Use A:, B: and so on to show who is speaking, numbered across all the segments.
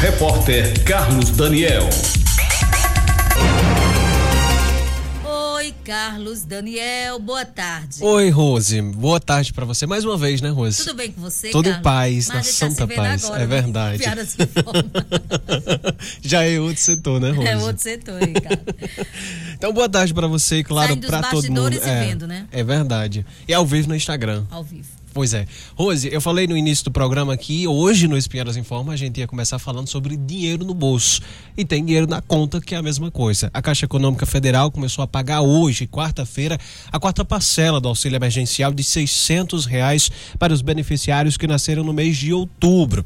A: repórter Carlos Daniel.
B: Oi, Carlos Daniel, boa tarde.
C: Oi, Rose. Boa tarde para você mais uma vez, né, Rose?
B: Tudo bem com você,
C: Tudo
B: Carlos?
C: paz,
B: Mas
C: na
B: a gente
C: santa
B: tá se
C: paz.
B: Agora,
C: é
B: né?
C: verdade. Já é outro setor, né, Rose?
B: É outro setor, hein, cara.
C: Então, boa tarde para você e, claro, para todo mundo.
B: e
C: é,
B: vendo, né?
C: É verdade. E ao vivo no Instagram.
B: Ao vivo.
C: Pois é. Rose, eu falei no início do programa que hoje no Espinharas Informa a gente ia começar falando sobre dinheiro no bolso. E tem dinheiro na conta, que é a mesma coisa. A Caixa Econômica Federal começou a pagar hoje, quarta-feira, a quarta parcela do auxílio emergencial de 600 reais para os beneficiários que nasceram no mês de outubro.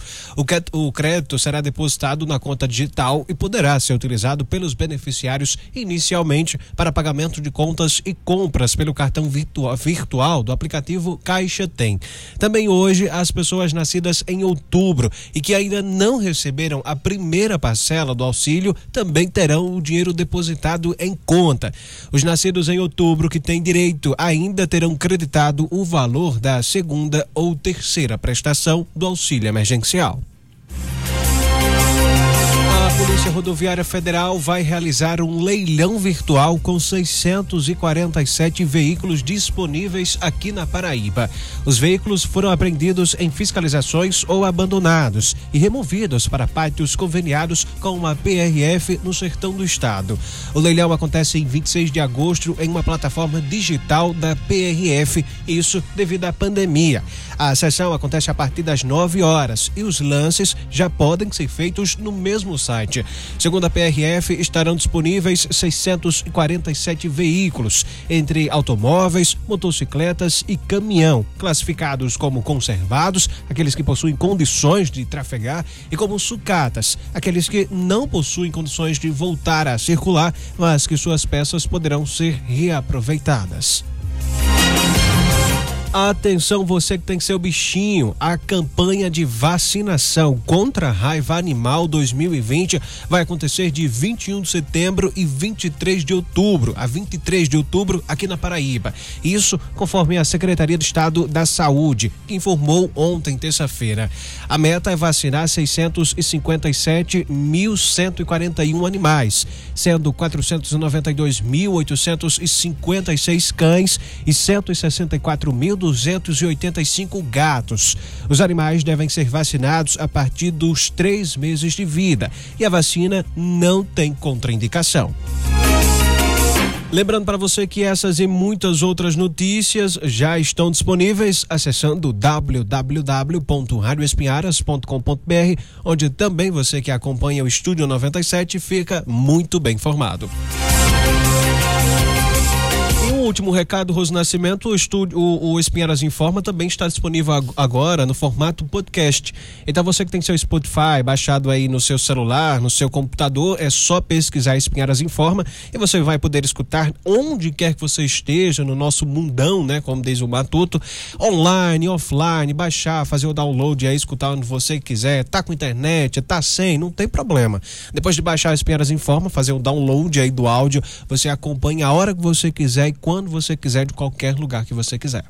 C: O crédito será depositado na conta digital e poderá ser utilizado pelos beneficiários inicialmente para pagamento de contas e compras pelo cartão virtua- virtual do aplicativo Caixa Tem. Também hoje, as pessoas nascidas em outubro e que ainda não receberam a primeira parcela do auxílio também terão o dinheiro depositado em conta. Os nascidos em outubro que têm direito ainda terão creditado o valor da segunda ou terceira prestação do auxílio emergencial. A Polícia Rodoviária Federal vai realizar um leilão virtual com 647 veículos disponíveis aqui na Paraíba. Os veículos foram apreendidos em fiscalizações ou abandonados e removidos para pátios conveniados com a PRF no sertão do estado. O leilão acontece em 26 de agosto em uma plataforma digital da PRF, isso devido à pandemia. A sessão acontece a partir das 9 horas e os lances já podem ser feitos no mesmo site. Segundo a PRF, estarão disponíveis 647 veículos, entre automóveis, motocicletas e caminhão, classificados como conservados, aqueles que possuem condições de trafegar, e como sucatas, aqueles que não possuem condições de voltar a circular, mas que suas peças poderão ser reaproveitadas. Atenção, você que tem seu bichinho. A campanha de vacinação contra a raiva animal 2020 vai acontecer de 21 de setembro e 23 de outubro, a 23 de outubro, aqui na Paraíba. Isso conforme a Secretaria de Estado da Saúde, que informou ontem, terça-feira. A meta é vacinar 657.141 animais, sendo 492.856 cães e 164.285 gatos. Os animais devem ser vacinados a partir dos três meses de vida e a vacina não tem contraindicação. Lembrando para você que essas e muitas outras notícias já estão disponíveis acessando www.radioespinharas.com.br, onde também você que acompanha o Estúdio 97 fica muito bem informado. Último recado, Rose Nascimento, o, estúdio, o, o Espinharas Informa também está disponível ag- agora no formato podcast. Então você que tem seu Spotify baixado aí no seu celular, no seu computador, é só pesquisar Espinharas Informa e você vai poder escutar onde quer que você esteja no nosso mundão, né, como diz o Matuto, online, offline, baixar, fazer o download aí, escutar onde você quiser, tá com internet, tá sem, não tem problema. Depois de baixar Espinharas Informa, fazer o download aí do áudio, você acompanha a hora que você quiser e quando você quiser de qualquer lugar que você quiser.